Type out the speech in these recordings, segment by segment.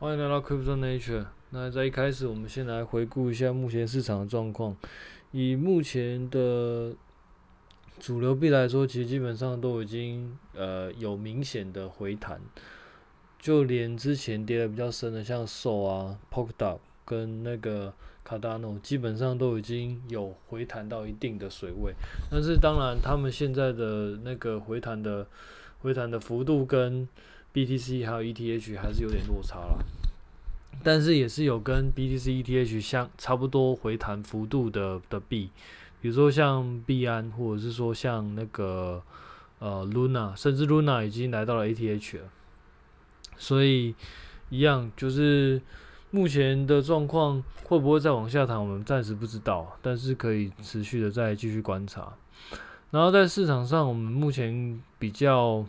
欢迎来到 Crypto Nature。那在一开始，我们先来回顾一下目前市场的状况。以目前的主流币来说，其实基本上都已经呃有明显的回弹，就连之前跌的比较深的，像 SOL 啊、Polkadot 跟那个 Cardano，基本上都已经有回弹到一定的水位。但是当然，他们现在的那个回弹的回弹的幅度跟 BTC 还有 ETH 还是有点落差了，但是也是有跟 BTC、ETH 相差不多回弹幅度的的币，比如说像币安，或者是说像那个呃 Luna，甚至 Luna 已经来到了 ETH 了，所以一样就是目前的状况会不会再往下谈，我们暂时不知道，但是可以持续的再继续观察。然后在市场上，我们目前比较。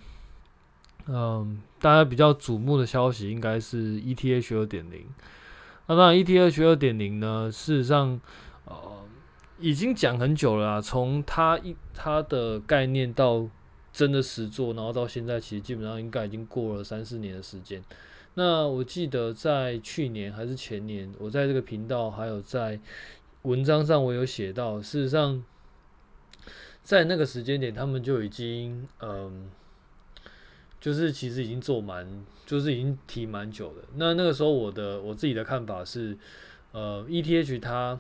嗯，大家比较瞩目的消息应该是 ETH 二点零。那当然，ETH 二点零呢，事实上，呃，已经讲很久了啊。从它一它的概念到真的实作，然后到现在，其实基本上应该已经过了三四年的时间。那我记得在去年还是前年，我在这个频道还有在文章上，我有写到，事实上，在那个时间点，他们就已经嗯。就是其实已经做蛮，就是已经提蛮久了。那那个时候我的我自己的看法是，呃，ETH 它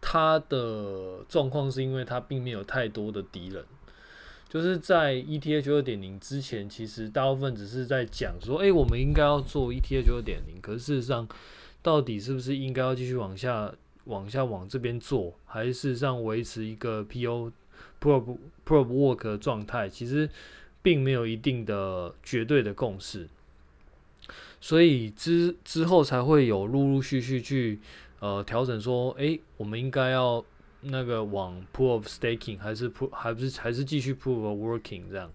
它的状况是因为它并没有太多的敌人。就是在 ETH 二点零之前，其实大部分只是在讲说，哎，我们应该要做 ETH 二点零。可是事实上，到底是不是应该要继续往下往下往这边做，还是事实上维持一个 PO Proof Proof Work 的状态？其实。并没有一定的绝对的共识，所以之之后才会有陆陆续续去呃调整说，诶，我们应该要那个往 Proof of Staking 还是 Proof 还是还是继续 Proof of Working 这样。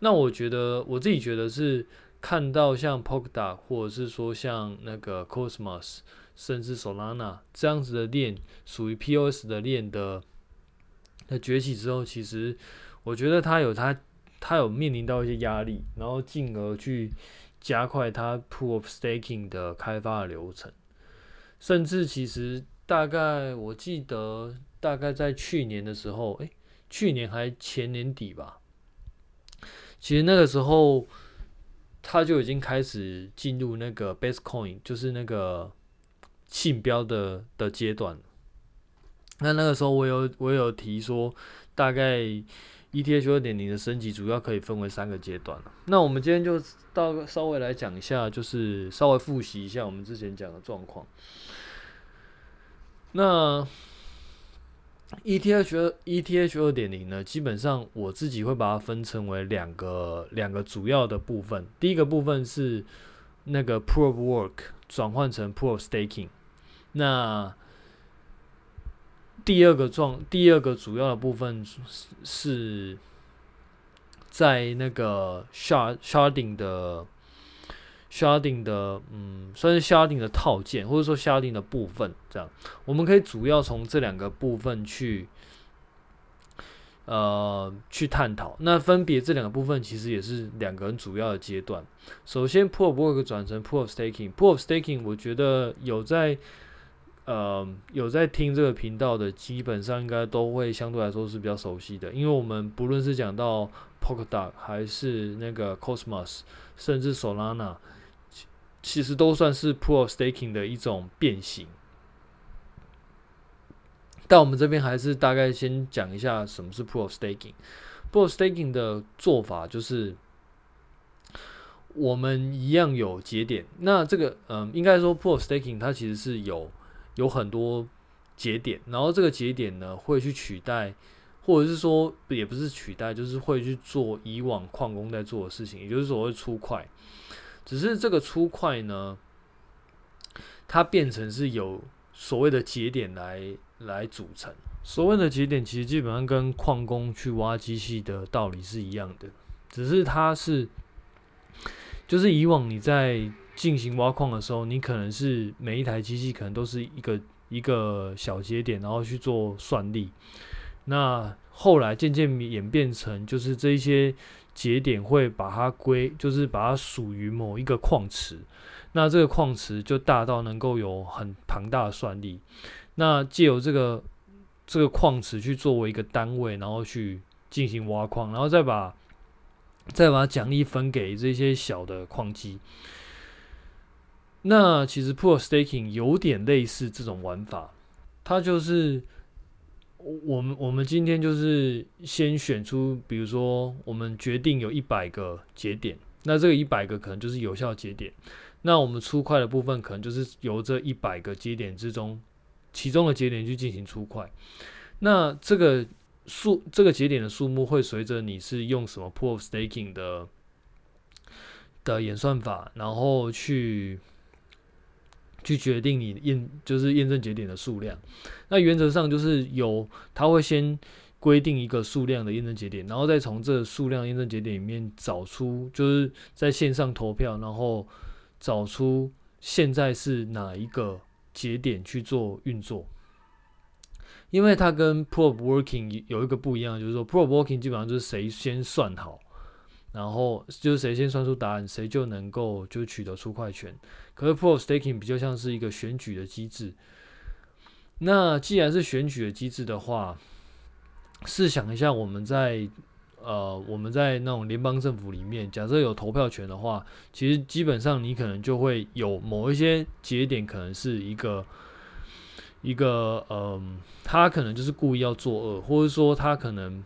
那我觉得我自己觉得是看到像 Polkadot 或者是说像那个 Cosmos 甚至 Solana 这样子的链属于 POS 的链的的崛起之后，其实我觉得它有它。他有面临到一些压力，然后进而去加快他 Proof of Staking 的开发流程，甚至其实大概我记得大概在去年的时候，诶，去年还前年底吧，其实那个时候他就已经开始进入那个 base coin，就是那个信标的的阶段。那那个时候我有我有提说大概。ETH 二点零的升级主要可以分为三个阶段。那我们今天就到稍微来讲一下，就是稍微复习一下我们之前讲的状况。那 ETH ETH 二点零呢，基本上我自己会把它分成为两个两个主要的部分。第一个部分是那个 Proof Work 转换成 Proof Staking。那第二个状，第二个主要的部分是是在那个 shard sharding 的 sharding 的，嗯，算是 sharding 的套件，或者说 sharding 的部分，这样我们可以主要从这两个部分去，呃，去探讨。那分别这两个部分其实也是两个很主要的阶段。首先，Proof of Work 转成 Proof Staking，Proof of Staking 我觉得有在。呃，有在听这个频道的，基本上应该都会相对来说是比较熟悉的，因为我们不论是讲到 Polkadot 还是那个 Cosmos，甚至 Solana，其实都算是 Proof of Staking 的一种变形。但我们这边还是大概先讲一下什么是 Proof of Staking。Proof of Staking 的做法就是，我们一样有节点，那这个，嗯，应该说 Proof of Staking 它其实是有。有很多节点，然后这个节点呢会去取代，或者是说也不是取代，就是会去做以往矿工在做的事情，也就是所谓出块。只是这个出块呢，它变成是有所谓的节点来来组成。所谓的节点其实基本上跟矿工去挖机器的道理是一样的，只是它是就是以往你在。进行挖矿的时候，你可能是每一台机器可能都是一个一个小节点，然后去做算力。那后来渐渐演变成，就是这一些节点会把它归，就是把它属于某一个矿池，那这个矿池就大到能够有很庞大的算力。那借由这个这个矿池去作为一个单位，然后去进行挖矿，然后再把再把奖励分给这些小的矿机。那其实 Proof Staking 有点类似这种玩法，它就是。我们我们今天就是先选出，比如说我们决定有一百个节点，那这个一百个可能就是有效节点，那我们出块的部分可能就是由这一百个节点之中，其中的节点去进行出块，那这个数这个节点的数目会随着你是用什么 Proof Staking 的的演算法，然后去。去决定你验就是验证节点的数量，那原则上就是有，它会先规定一个数量的验证节点，然后再从这数量验证节点里面找出，就是在线上投票，然后找出现在是哪一个节点去做运作。因为它跟 Proof Working 有一个不一样，就是说 Proof of Working 基本上就是谁先算好。然后就是谁先算出答案，谁就能够就取得出块权。可是 Proof Staking 比较像是一个选举的机制。那既然是选举的机制的话，试想一下，我们在呃我们在那种联邦政府里面，假设有投票权的话，其实基本上你可能就会有某一些节点，可能是一个一个嗯、他可能就是故意要作恶，或者说他可能。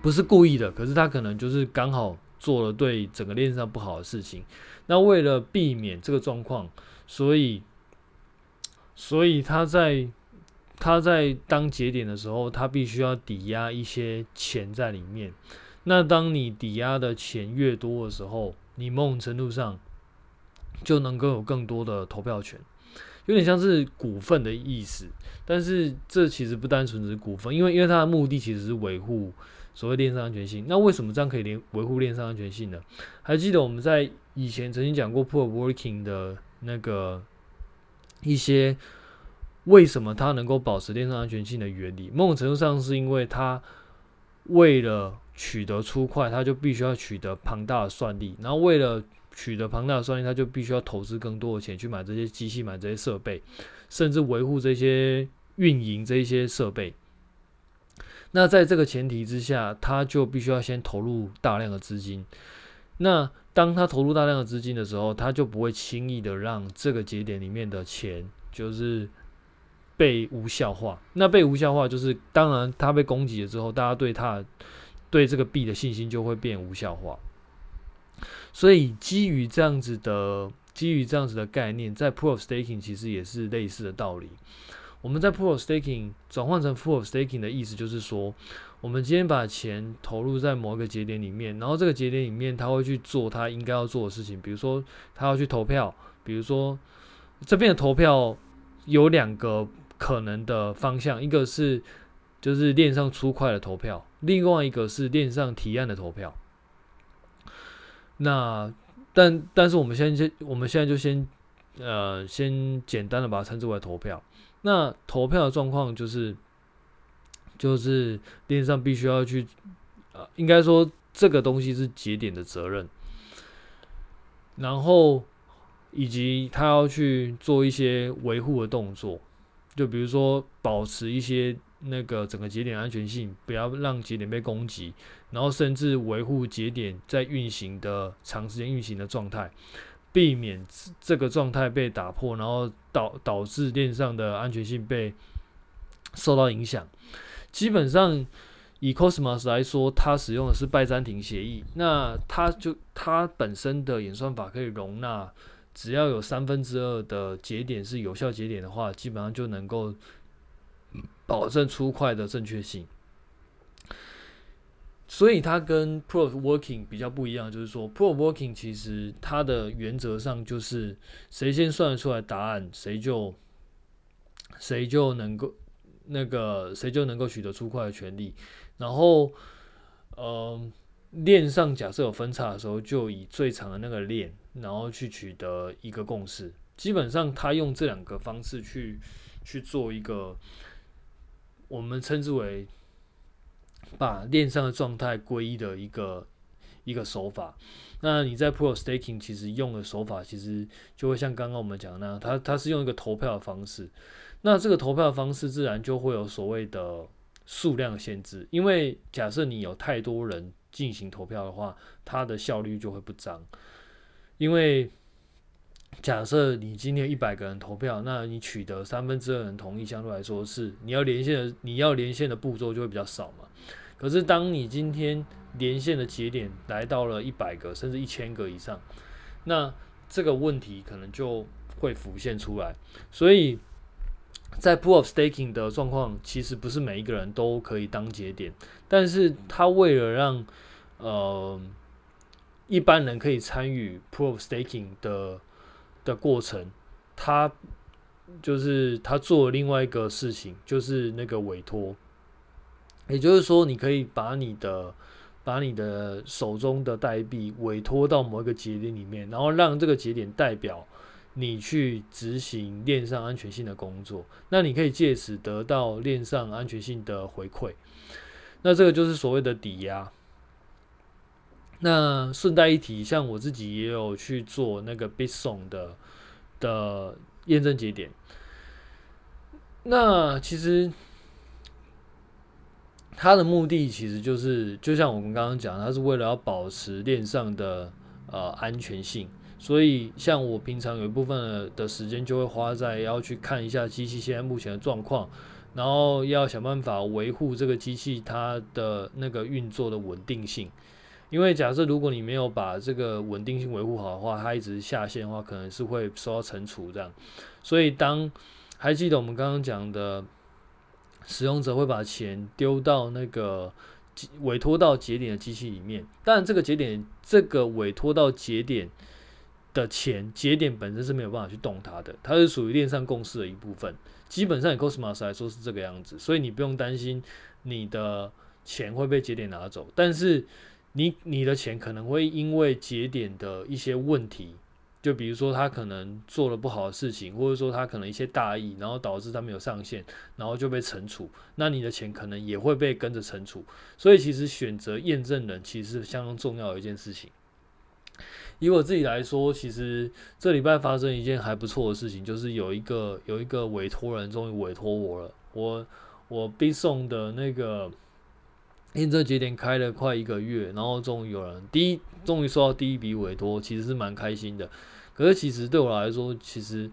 不是故意的，可是他可能就是刚好做了对整个链上不好的事情。那为了避免这个状况，所以，所以他在他在当节点的时候，他必须要抵押一些钱在里面。那当你抵押的钱越多的时候，你某种程度上就能够有更多的投票权，有点像是股份的意思。但是这其实不单纯只是股份，因为因为它的目的其实是维护。所谓链上安全性，那为什么这样可以连维护链上安全性呢？还记得我们在以前曾经讲过 Proof Working 的那个一些为什么它能够保持链上安全性的原理？某种程度上是因为它为了取得出块，它就必须要取得庞大的算力，然后为了取得庞大的算力，它就必须要投资更多的钱去买这些机器、买这些设备，甚至维护这些运营这些设备。那在这个前提之下，他就必须要先投入大量的资金。那当他投入大量的资金的时候，他就不会轻易的让这个节点里面的钱就是被无效化。那被无效化，就是当然他被攻击了之后，大家对他对这个币的信心就会变无效化。所以基于这样子的基于这样子的概念，在 Proof Staking 其实也是类似的道理。我们在 Proof Staking 转换成 Proof of Staking 的意思就是说，我们今天把钱投入在某一个节点里面，然后这个节点里面他会去做他应该要做的事情，比如说他要去投票，比如说这边的投票有两个可能的方向，一个是就是链上出块的投票，另外一个是链上提案的投票。那但但是我们现在就我们现在就先呃先简单的把它称之为投票。那投票的状况就是，就是链上必须要去，呃，应该说这个东西是节点的责任，然后以及他要去做一些维护的动作，就比如说保持一些那个整个节点安全性，不要让节点被攻击，然后甚至维护节点在运行的长时间运行的状态。避免这个状态被打破，然后导导致链上的安全性被受到影响。基本上以 Cosmos 来说，它使用的是拜占庭协议，那它就它本身的演算法可以容纳，只要有三分之二的节点是有效节点的话，基本上就能够保证出块的正确性。所以它跟 Proof Working 比较不一样，就是说 Proof Working 其实它的原则上就是谁先算得出来答案，谁就谁就能够那个谁就能够取得出块的权利。然后，呃，链上假设有分叉的时候，就以最长的那个链，然后去取得一个共识。基本上，他用这两个方式去去做一个我们称之为。把链上的状态归一的一个一个手法。那你在 Pro Staking 其实用的手法，其实就会像刚刚我们讲那样，它它是用一个投票的方式。那这个投票的方式自然就会有所谓的数量限制，因为假设你有太多人进行投票的话，它的效率就会不彰。因为假设你今天一百个人投票，那你取得三分之二人同意，相对来说是你要连线的，你要连线的步骤就会比较少嘛。可是当你今天连线的节点来到了一百个甚至一千个以上，那这个问题可能就会浮现出来。所以在 Proof of Staking 的状况，其实不是每一个人都可以当节点，但是他为了让呃一般人可以参与 Proof of Staking 的的过程，他就是他做了另外一个事情，就是那个委托。也就是说，你可以把你的把你的手中的代币委托到某一个节点里面，然后让这个节点代表你去执行链上安全性的工作。那你可以借此得到链上安全性的回馈。那这个就是所谓的抵押。那顺带一提，像我自己也有去做那个 b i t s o n 的的验证节点。那其实。它的目的其实就是，就像我们刚刚讲，它是为了要保持链上的呃安全性。所以，像我平常有一部分的时间就会花在要去看一下机器现在目前的状况，然后要想办法维护这个机器它的那个运作的稳定性。因为假设如果你没有把这个稳定性维护好的话，它一直下线的话，可能是会受到惩处这样。所以，当还记得我们刚刚讲的。使用者会把钱丢到那个委托到节点的机器里面，但这个节点这个委托到节点的钱，节点本身是没有办法去动它的，它是属于链上共识的一部分。基本上以 Cosmos 来说是这个样子，所以你不用担心你的钱会被节点拿走，但是你你的钱可能会因为节点的一些问题。就比如说他可能做了不好的事情，或者说他可能一些大意，然后导致他没有上线，然后就被惩处，那你的钱可能也会被跟着惩处。所以其实选择验证人其实是相当重要的一件事情。以我自己来说，其实这礼拜发生一件还不错的事情，就是有一个有一个委托人终于委托我了，我我 Bitsong 的那个。验证节点开了快一个月，然后终于有人第一，终于收到第一笔委托，其实是蛮开心的。可是其实对我来说，其实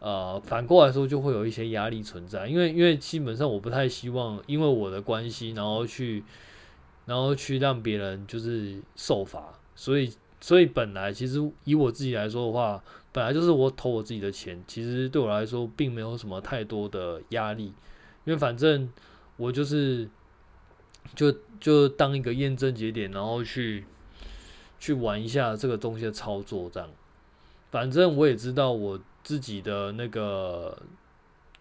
呃反过来说就会有一些压力存在，因为因为基本上我不太希望因为我的关系，然后去然后去让别人就是受罚。所以所以本来其实以我自己来说的话，本来就是我投我自己的钱，其实对我来说并没有什么太多的压力，因为反正我就是。就就当一个验证节点，然后去去玩一下这个东西的操作，这样。反正我也知道我自己的那个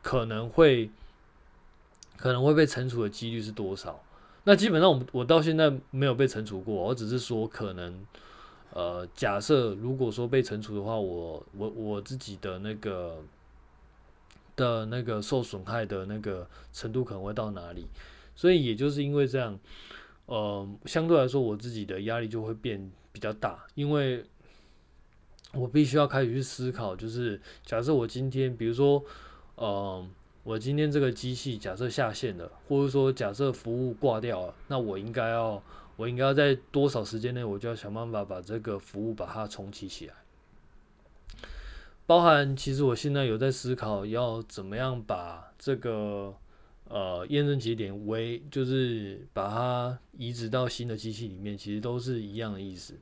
可能会可能会被惩处的几率是多少。那基本上我我到现在没有被惩处过，我只是说可能呃假设如果说被惩处的话，我我我自己的那个的那个受损害的那个程度可能会到哪里。所以也就是因为这样，呃，相对来说我自己的压力就会变比较大，因为我必须要开始去思考，就是假设我今天，比如说，呃，我今天这个机器假设下线了，或者说假设服务挂掉了，那我应该要，我应该要在多少时间内，我就要想办法把这个服务把它重启起来。包含其实我现在有在思考要怎么样把这个。呃，验证节点为就是把它移植到新的机器里面，其实都是一样的意思。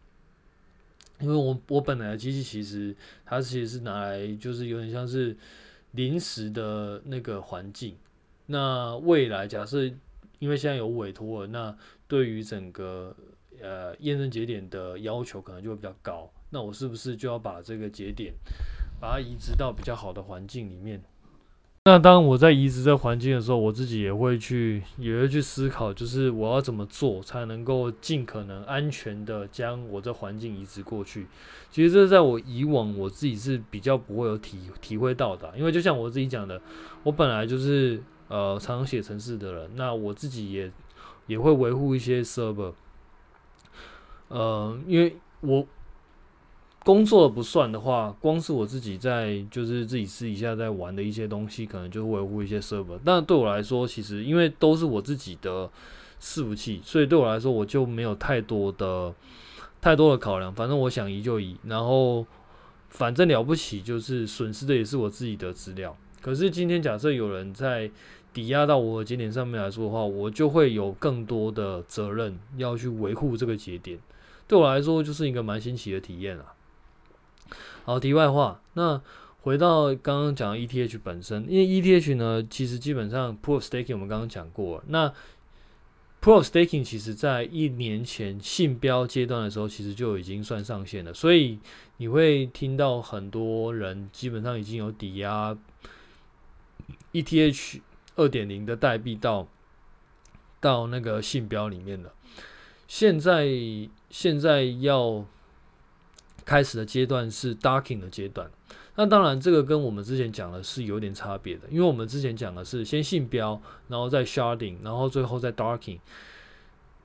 因为我我本来的机器其实它其实是拿来就是有点像是临时的那个环境。那未来假设因为现在有委托了，那对于整个呃验证节点的要求可能就会比较高。那我是不是就要把这个节点把它移植到比较好的环境里面？那当我在移植这环境的时候，我自己也会去，也会去思考，就是我要怎么做才能够尽可能安全的将我这环境移植过去。其实这在我以往我自己是比较不会有体体会到的，因为就像我自己讲的，我本来就是呃常常写程式的人，那我自己也也会维护一些 server。呃，因为我工作不算的话，光是我自己在就是自己私底下在玩的一些东西，可能就维护一些 server。但对我来说，其实因为都是我自己的伺服器，所以对我来说，我就没有太多的太多的考量。反正我想移就移，然后反正了不起就是损失的也是我自己的资料。可是今天假设有人在抵押到我的节点上面来说的话，我就会有更多的责任要去维护这个节点。对我来说，就是一个蛮新奇的体验啊。好，题外话，那回到刚刚讲的 ETH 本身，因为 ETH 呢，其实基本上 Proof Staking 我们刚刚讲过，那 Pro Staking 其实在一年前信标阶段的时候，其实就已经算上线了，所以你会听到很多人基本上已经有抵押 ETH 二点零的代币到到那个信标里面了。现在现在要。开始的阶段是 Darking 的阶段，那当然这个跟我们之前讲的是有点差别的，因为我们之前讲的是先信标，然后再 Sharding，然后最后再 Darking，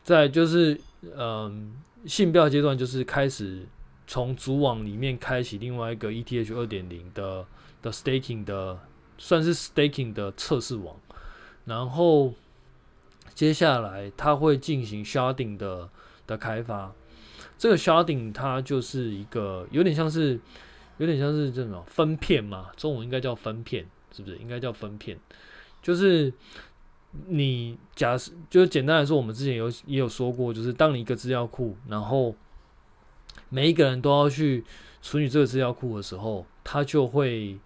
再就是嗯信标阶段就是开始从主网里面开启另外一个 ETH 二点零的的 Staking 的算是 Staking 的测试网，然后接下来它会进行 Sharding 的的开发。这个 sharding 它就是一个有点像是有点像是这种分片嘛，中文应该叫分片，是不是？应该叫分片，就是你假设就是简单来说，我们之前有也有说过，就是当你一个资料库，然后每一个人都要去处理这个资料库的时候，它就会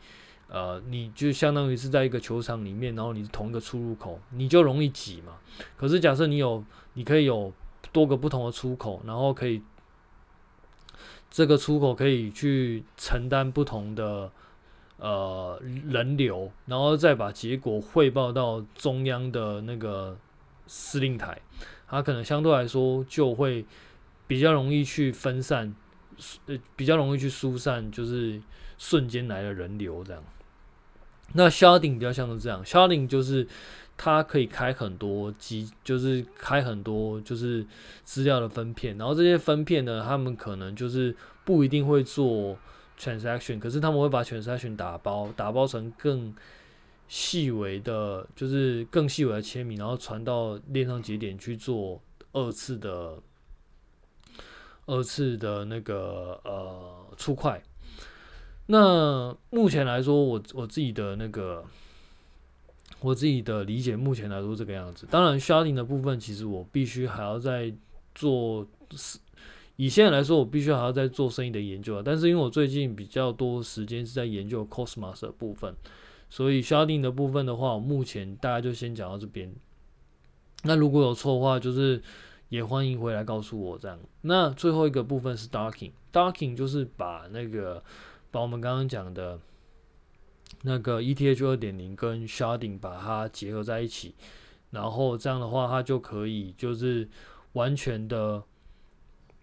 呃，你就相当于是在一个球场里面，然后你同一个出入口，你就容易挤嘛。可是假设你有，你可以有多个不同的出口，然后可以。这个出口可以去承担不同的呃人流，然后再把结果汇报到中央的那个司令台，它可能相对来说就会比较容易去分散，呃，比较容易去疏散，就是瞬间来的人流这样。那 sharding 比较像是这样，sharding 就是。它可以开很多机，就是开很多就是资料的分片，然后这些分片呢，他们可能就是不一定会做 transaction，可是他们会把 transaction 打包，打包成更细微的，就是更细微的签名，然后传到链上节点去做二次的二次的那个呃出块。那目前来说，我我自己的那个。我自己的理解，目前来说这个样子。当然，sharding 的部分，其实我必须还要再做。以现在来说，我必须还要再做生意的研究啊。但是，因为我最近比较多时间是在研究 Cosmos 的部分，所以 sharding 的部分的话，我目前大家就先讲到这边。那如果有错的话，就是也欢迎回来告诉我这样。那最后一个部分是 Darking，Darking 就是把那个把我们刚刚讲的。那个 ETH 二点零跟 Sharding 把它结合在一起，然后这样的话，它就可以就是完全的，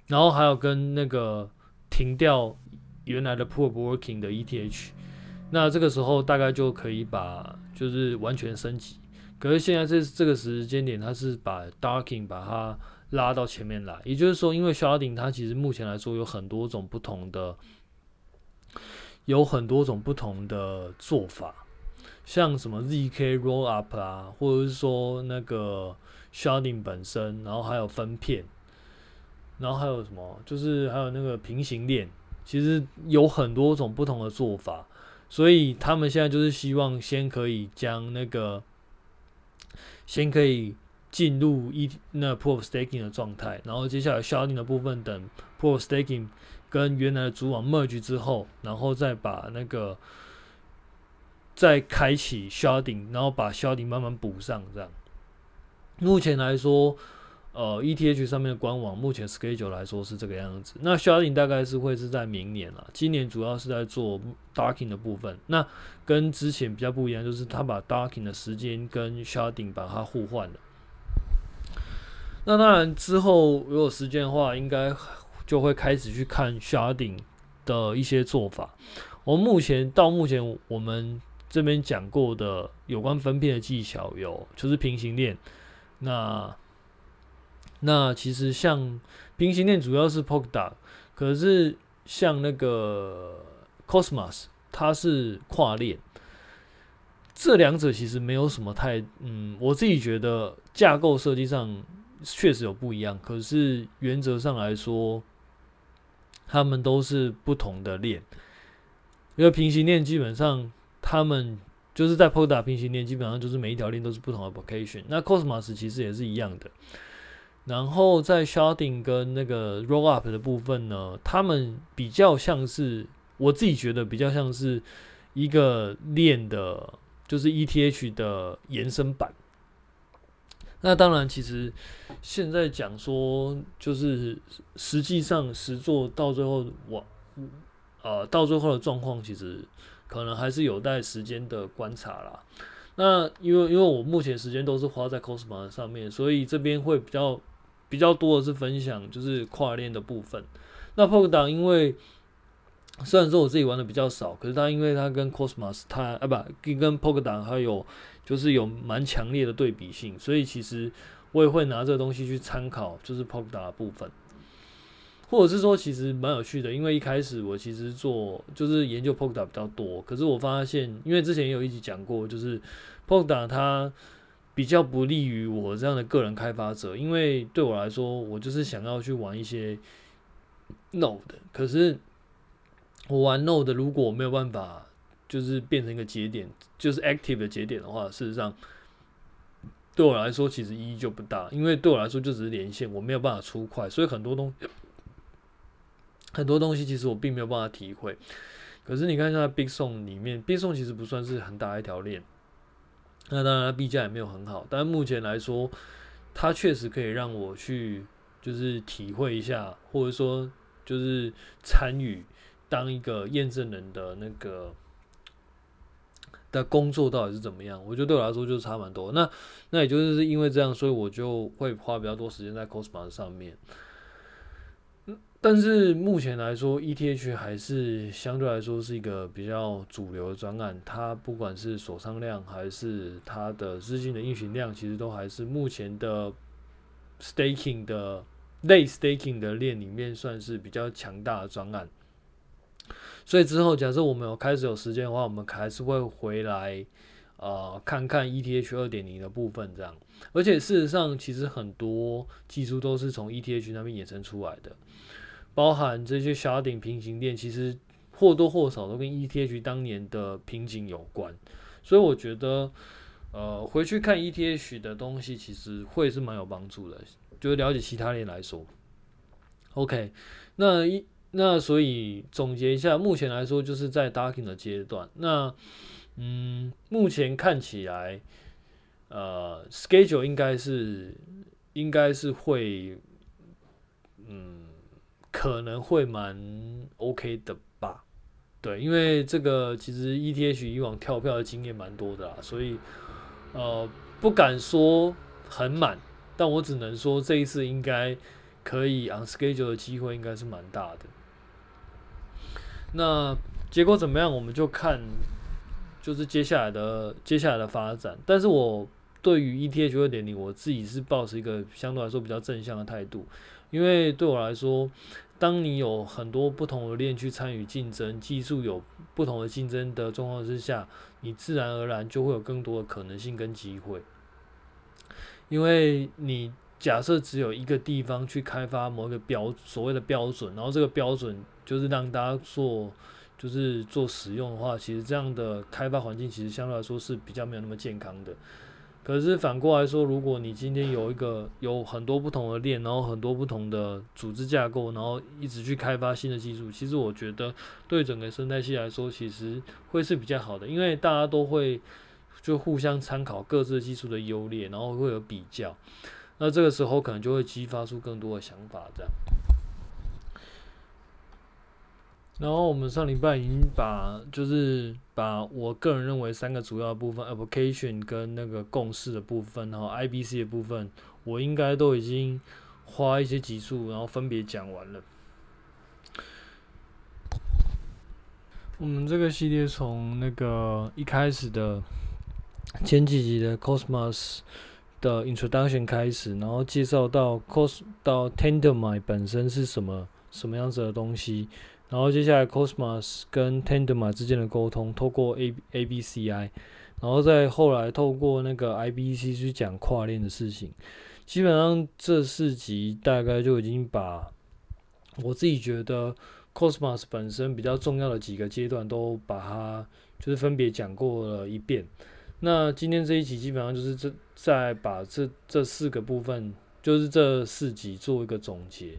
然后还有跟那个停掉原来的 Proof Working 的 ETH，那这个时候大概就可以把就是完全升级。可是现在这这个时间点，它是把 Darking 把它拉到前面来，也就是说，因为 Sharding 它其实目前来说有很多种不同的。有很多种不同的做法，像什么 zk rollup 啊，或者是说那个 sharding 本身，然后还有分片，然后还有什么，就是还有那个平行链，其实有很多种不同的做法，所以他们现在就是希望先可以将那个，先可以进入一那 proof staking 的状态，然后接下来 sharding 的部分等 proof staking。跟原来的主网 merge 之后，然后再把那个再开启 sharding，然后把 sharding 慢慢补上，这样。目前来说，呃，ETH 上面的官网目前 schedule 来说是这个样子。那 sharding 大概是会是在明年了，今年主要是在做 darking 的部分。那跟之前比较不一样，就是他把 darking 的时间跟 sharding 把它互换了。那当然之后如果时间的话，应该。就会开始去看 sharding 的一些做法。我目前到目前我们这边讲过的有关分片的技巧有，就是平行链，那那其实像平行链主要是 Polkadot，可是像那个 Cosmos，它是跨链。这两者其实没有什么太，嗯，我自己觉得架构设计上确实有不一样，可是原则上来说，他们都是不同的链。因为平行链基本上，他们就是在 Polkadot 平行链，基本上就是每一条链都是不同的 application。那 Cosmos 其实也是一样的。然后在 Sharding 跟那个 Rollup 的部分呢，他们比较像是，我自己觉得比较像是一个链的。就是 ETH 的延伸版。那当然，其实现在讲说，就是实际上实做到最后，我呃到最后的状况，其实可能还是有待时间的观察啦。那因为因为我目前时间都是花在 Cosmos 上面，所以这边会比较比较多的是分享，就是跨链的部分。那 Polkadot 因为虽然说我自己玩的比较少，可是它因为它跟 Cosmos 它啊不跟 Polkadot 它有就是有蛮强烈的对比性，所以其实我也会拿这个东西去参考，就是 Pop 达的部分，或者是说其实蛮有趣的，因为一开始我其实做就是研究 Pop 达比较多，可是我发现，因为之前也有一集讲过，就是 Pop 达它比较不利于我这样的个人开发者，因为对我来说，我就是想要去玩一些 Node，可是。我玩 Node 如果没有办法，就是变成一个节点，就是 active 的节点的话，事实上对我来说其实意义就不大，因为对我来说就只是连线，我没有办法出块，所以很多东很多东西其实我并没有办法体会。可是你看一下 Big Song 里面，Big Song 其实不算是很大一条链，那当然它币价也没有很好，但目前来说，它确实可以让我去就是体会一下，或者说就是参与。当一个验证人的那个的工作到底是怎么样？我觉得对我来说就差蛮多。那那也就是因为这样，所以我就会花比较多时间在 Cosmos 上面。但是目前来说，ETH 还是相对来说是一个比较主流的专案。它不管是锁仓量还是它的资金的运行量，其实都还是目前的 Staking 的类 Staking 的链里面算是比较强大的专案。所以之后，假设我们有开始有时间的话，我们还是会回来，呃，看看 ETH 二点零的部分这样。而且事实上，其实很多技术都是从 ETH 那边衍生出来的，包含这些小顶平行链，其实或多或少都跟 ETH 当年的瓶颈有关。所以我觉得，呃，回去看 ETH 的东西，其实会是蛮有帮助的，就是了解其他链来说。OK，那一。那所以总结一下，目前来说就是在 Docking 的阶段。那嗯，目前看起来，呃，schedule 应该是应该是会，嗯，可能会蛮 OK 的吧？对，因为这个其实 ETH 以往跳票的经验蛮多的啦，所以呃，不敢说很满，但我只能说这一次应该可以 on schedule 的机会应该是蛮大的。那结果怎么样？我们就看，就是接下来的接下来的发展。但是我对于 ETH 二点零，我自己是抱持一个相对来说比较正向的态度，因为对我来说，当你有很多不同的链去参与竞争，技术有不同的竞争的状况之下，你自然而然就会有更多的可能性跟机会。因为你假设只有一个地方去开发某一个标所谓的标准，然后这个标准。就是让大家做，就是做使用的话，其实这样的开发环境其实相对来说是比较没有那么健康的。可是反过来说，如果你今天有一个有很多不同的链，然后很多不同的组织架构，然后一直去开发新的技术，其实我觉得对整个生态系来说，其实会是比较好的，因为大家都会就互相参考各自技术的优劣，然后会有比较。那这个时候可能就会激发出更多的想法，这样。然后我们上礼拜已经把，就是把我个人认为三个主要部分，application 跟那个共识的部分，然后 IBC 的部分，我应该都已经花一些集数，然后分别讲完了。我们这个系列从那个一开始的前几集的 Cosmos 的 introduction 开始，然后介绍到 cos 到 Tendermint 本身是什么什么样子的东西，然后接下来 Cosmos 跟 Tendermint 之间的沟通，透过 A A B C I，然后再后来透过那个 I B C 去讲跨链的事情。基本上这四集大概就已经把我自己觉得 Cosmos 本身比较重要的几个阶段都把它就是分别讲过了一遍。那今天这一集基本上就是这再把这这四个部分，就是这四集做一个总结。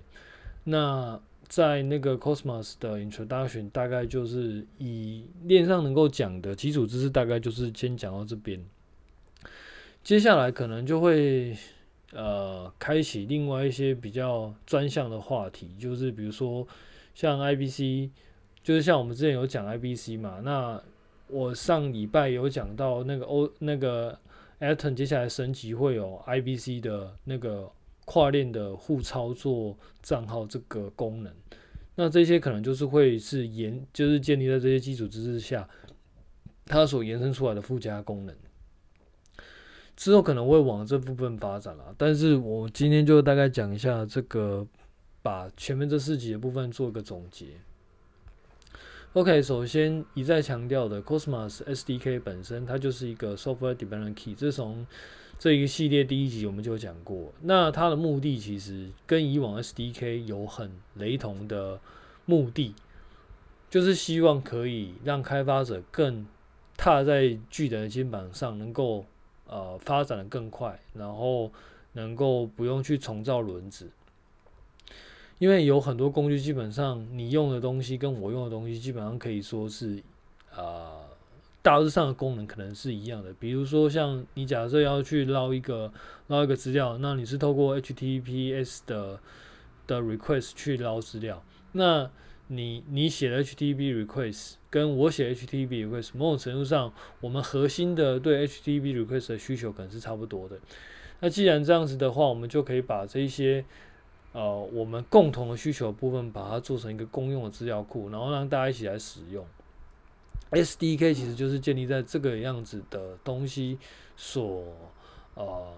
那在那个 Cosmos 的 Introduction 大概就是以链上能够讲的基础知识，大概就是先讲到这边。接下来可能就会。呃，开启另外一些比较专项的话题，就是比如说像 IBC，就是像我们之前有讲 IBC 嘛。那我上礼拜有讲到那个 O 那个 Atom 接下来升级会有 IBC 的那个跨链的互操作账号这个功能。那这些可能就是会是延，就是建立在这些基础知识下，它所延伸出来的附加功能。之后可能会往这部分发展了，但是我今天就大概讲一下这个，把前面这四集的部分做一个总结。OK，首先一再强调的，Cosmos SDK 本身它就是一个 Software Development Kit，这从这一个系列第一集我们就讲过，那它的目的其实跟以往 SDK 有很雷同的目的，就是希望可以让开发者更踏在巨人的肩膀上，能够。呃，发展的更快，然后能够不用去重造轮子，因为有很多工具，基本上你用的东西跟我用的东西，基本上可以说是，呃，大致上的功能可能是一样的。比如说，像你假设要去捞一个捞一个资料，那你是透过 HTTPS 的的 request 去捞资料，那你你写 HTTP request 跟我写 HTTP request，某种程度上，我们核心的对 HTTP request 的需求可能是差不多的。那既然这样子的话，我们就可以把这些呃我们共同的需求部分，把它做成一个公用的资料库，然后让大家一起来使用。SDK 其实就是建立在这个样子的东西所呃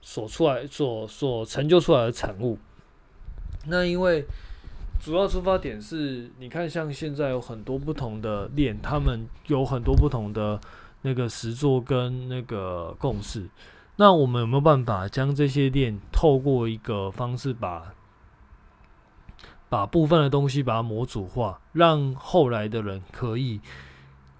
所出来所所成就出来的产物。那因为主要出发点是，你看，像现在有很多不同的链，他们有很多不同的那个实作跟那个共识。那我们有没有办法将这些链透过一个方式把把部分的东西把它模组化，让后来的人可以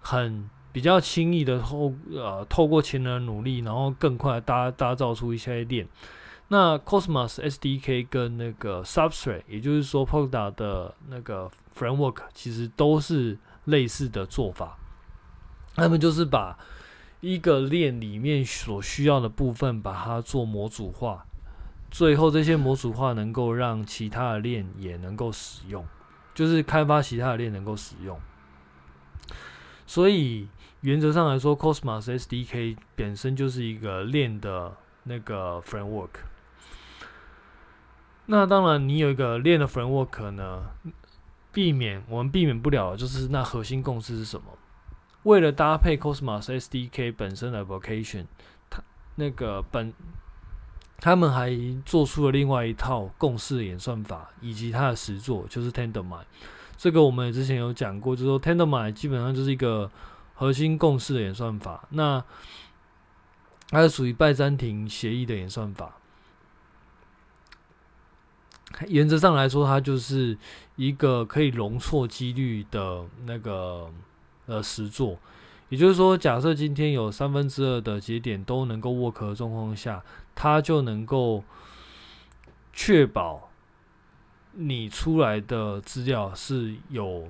很比较轻易的透呃透过前人的努力，然后更快搭搭造出一些链。那 Cosmos SDK 跟那个 Substrate，也就是说 Polkadot 的那个 Framework，其实都是类似的做法。他们就是把一个链里面所需要的部分，把它做模组化，最后这些模组化能够让其他的链也能够使用，就是开发其他的链能够使用。所以原则上来说，Cosmos SDK 本身就是一个链的那个 Framework。那当然，你有一个链的 framework 呢，避免我们避免不了，就是那核心共识是什么？为了搭配 Cosmos SDK 本身的 vocation，它那个本他们还做出了另外一套共识演算法，以及它的实作就是 Tendermint。这个我们之前有讲过，就是说 Tendermint 基本上就是一个核心共识的演算法，那它是属于拜占庭协议的演算法。原则上来说，它就是一个可以容错几率的那个呃实作。也就是说，假设今天有三分之二的节点都能够 work 的状况下，它就能够确保你出来的资料是有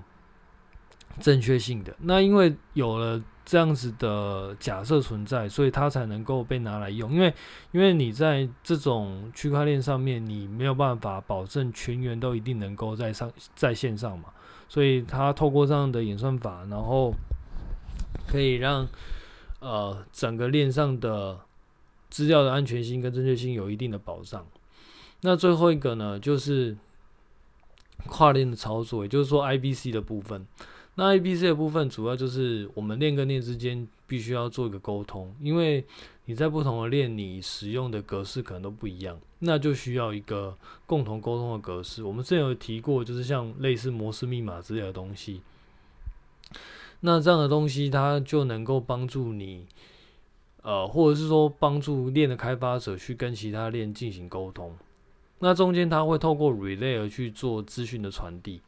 正确性的。那因为有了。这样子的假设存在，所以它才能够被拿来用。因为，因为你在这种区块链上面，你没有办法保证全员都一定能够在上在线上嘛。所以，它透过这样的演算法，然后可以让呃整个链上的资料的安全性跟正确性有一定的保障。那最后一个呢，就是跨链的操作，也就是说 IBC 的部分。那 IBC 的部分主要就是我们链跟链之间必须要做一个沟通，因为你在不同的链，你使用的格式可能都不一样，那就需要一个共同沟通的格式。我们之前有提过，就是像类似摩斯密码之类的东西。那这样的东西，它就能够帮助你，呃，或者是说帮助链的开发者去跟其他链进行沟通。那中间它会透过 relay 去做资讯的传递。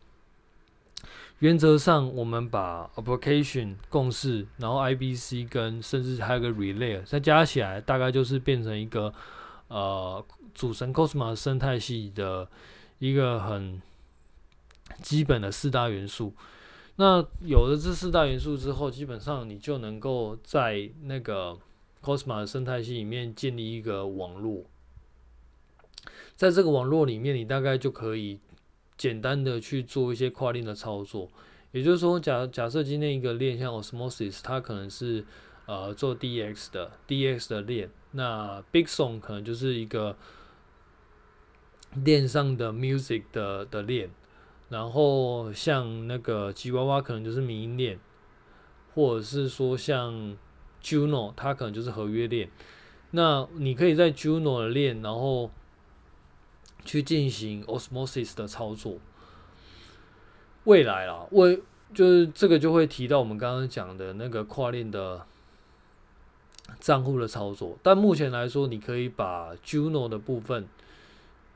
原则上，我们把 application 共识，然后 IBC 跟甚至还有个 relay 再加起来，大概就是变成一个呃组成 Cosmos 生态系的一个很基本的四大元素。那有了这四大元素之后，基本上你就能够在那个 Cosmos 生态系里面建立一个网络，在这个网络里面，你大概就可以简单的去做一些跨链的操作。也就是说，假假设今天一个链像 Osmosis，它可能是呃做 DX 的 DX 的链，那 Big Song 可能就是一个链上的 Music 的的链。然后像那个吉娃娃可能就是民营链，或者是说像 Juno，它可能就是合约链。那你可以在 Juno 的链，然后去进行 Osmosis 的操作。未来啊，未就是这个就会提到我们刚刚讲的那个跨链的账户的操作。但目前来说，你可以把 Juno 的部分。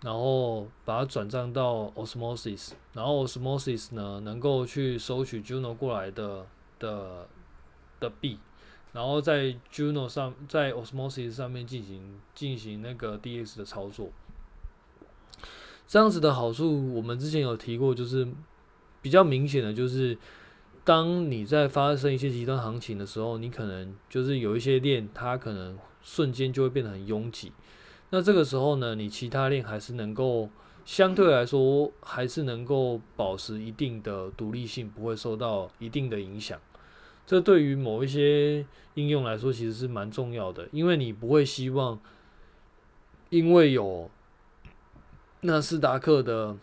然后把它转账到 Osmosis，然后 Osmosis 呢能够去收取 Juno 过来的的的币，然后在 Juno 上，在 Osmosis 上面进行进行那个 DX 的操作。这样子的好处，我们之前有提过，就是比较明显的就是，当你在发生一些极端行情的时候，你可能就是有一些链，它可能瞬间就会变得很拥挤。那这个时候呢，你其他链还是能够相对来说还是能够保持一定的独立性，不会受到一定的影响。这对于某一些应用来说，其实是蛮重要的，因为你不会希望因为有纳斯达克的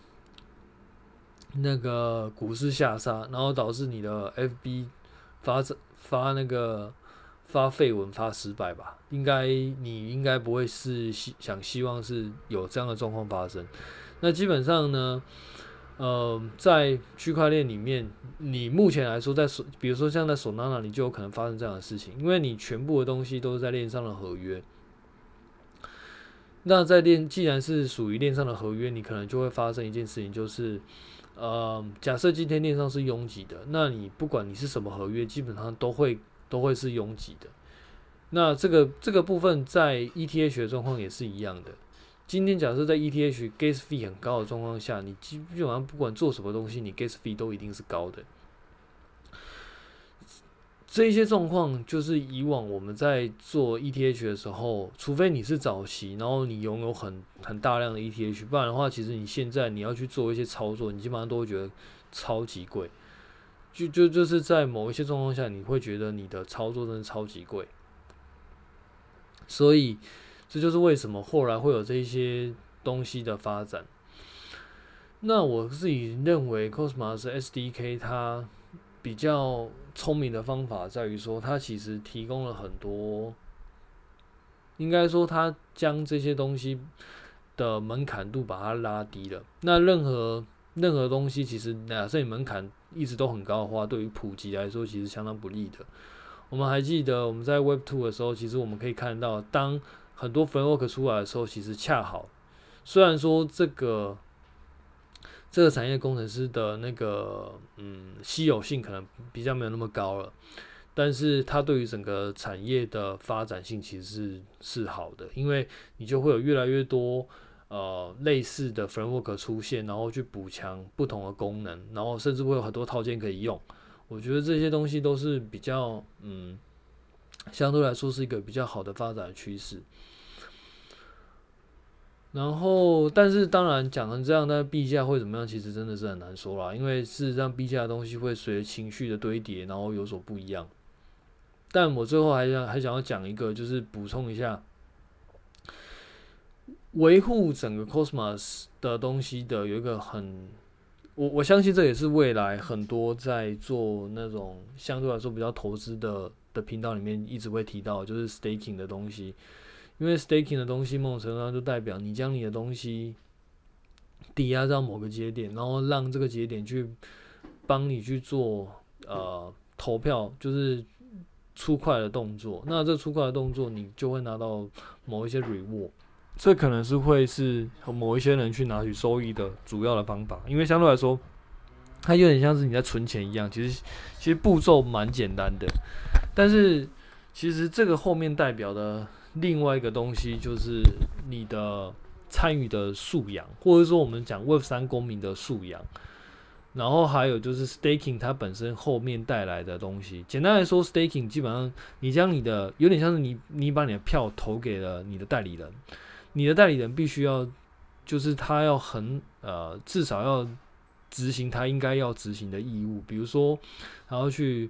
那个股市下杀，然后导致你的 FB 发发那个。发废文发失败吧，应该你应该不会是希想希望是有这样的状况发生。那基本上呢，呃，在区块链里面，你目前来说在，比如说像在 Solana，你就有可能发生这样的事情，因为你全部的东西都是在链上的合约。那在链既然是属于链上的合约，你可能就会发生一件事情，就是呃，假设今天链上是拥挤的，那你不管你是什么合约，基本上都会。都会是拥挤的。那这个这个部分在 ETH 的状况也是一样的。今天假设在 ETH gas fee 很高的状况下，你基本上不管做什么东西，你 gas fee 都一定是高的。这一些状况就是以往我们在做 ETH 的时候，除非你是早期，然后你拥有很很大量的 ETH，不然的话，其实你现在你要去做一些操作，你基本上都会觉得超级贵。就就就是在某一些状况下，你会觉得你的操作真的超级贵，所以这就是为什么后来会有这些东西的发展。那我自己认为，Cosmos SDK 它比较聪明的方法在于说，它其实提供了很多，应该说它将这些东西的门槛度把它拉低了。那任何任何东西，其实假设你门槛一直都很高的话，对于普及来说其实相当不利的。我们还记得我们在 Web Two 的时候，其实我们可以看到，当很多 Framework 出来的时候，其实恰好，虽然说这个这个产业工程师的那个嗯稀有性可能比较没有那么高了，但是它对于整个产业的发展性其实是是好的，因为你就会有越来越多。呃，类似的 framework 出现，然后去补强不同的功能，然后甚至会有很多套件可以用。我觉得这些东西都是比较，嗯，相对来说是一个比较好的发展趋势。然后，但是当然讲成这样，那币价会怎么样，其实真的是很难说啦。因为事实上，币价的东西会随着情绪的堆叠，然后有所不一样。但我最后还想还想要讲一个，就是补充一下。维护整个 Cosmos 的东西的有一个很我我相信这也是未来很多在做那种相对来说比较投资的的频道里面一直会提到，就是 staking 的东西。因为 staking 的东西，某种程度上就代表你将你的东西抵押到某个节点，然后让这个节点去帮你去做呃投票，就是出块的动作。那这出块的动作，你就会拿到某一些 reward。这可能是会是某一些人去拿取收益的主要的方法。因为相对来说，它有点像是你在存钱一样，其实其实步骤蛮简单的，但是其实这个后面代表的。另外一个东西就是你的参与的素养，或者说我们讲 Web 三公民的素养，然后还有就是 staking 它本身后面带来的东西。简单来说，staking 基本上你将你的有点像是你你把你的票投给了你的代理人，你的代理人必须要就是他要很呃至少要执行他应该要执行的义务，比如说他要去。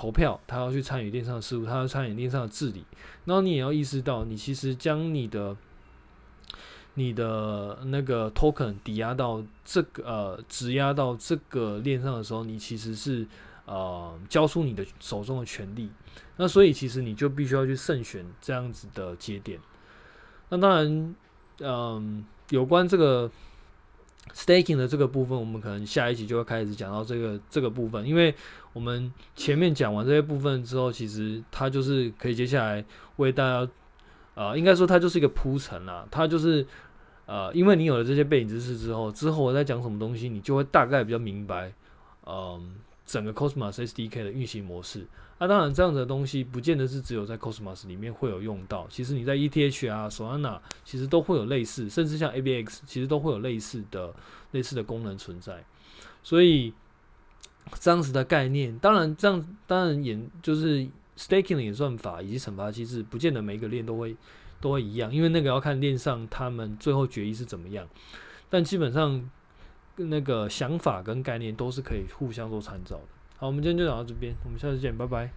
投票，他要去参与链上的事务，他要参与链上的治理。然后你也要意识到，你其实将你的、你的那个 token 抵押到这个呃，质押到这个链上的时候，你其实是呃交出你的手中的权利。那所以其实你就必须要去慎选这样子的节点。那当然，嗯、有关这个。Staking 的这个部分，我们可能下一集就会开始讲到这个这个部分，因为我们前面讲完这些部分之后，其实它就是可以接下来为大家，呃，应该说它就是一个铺陈啦，它就是呃，因为你有了这些背景知识之后，之后我在讲什么东西，你就会大概比较明白，嗯、整个 Cosmos SDK 的运行模式。那、当然，这样子的东西不见得是只有在 Cosmos 里面会有用到。其实你在 ETH 啊、Solana 其实都会有类似，甚至像 AVX 其实都会有类似的、类似的功能存在。所以这样子的概念，当然这样当然也就是 Staking 的演算法以及惩罚机制，不见得每一个链都会都会一样，因为那个要看链上他们最后决议是怎么样。但基本上那个想法跟概念都是可以互相做参照的。好，我们今天就讲到这边，我们下次见，拜拜。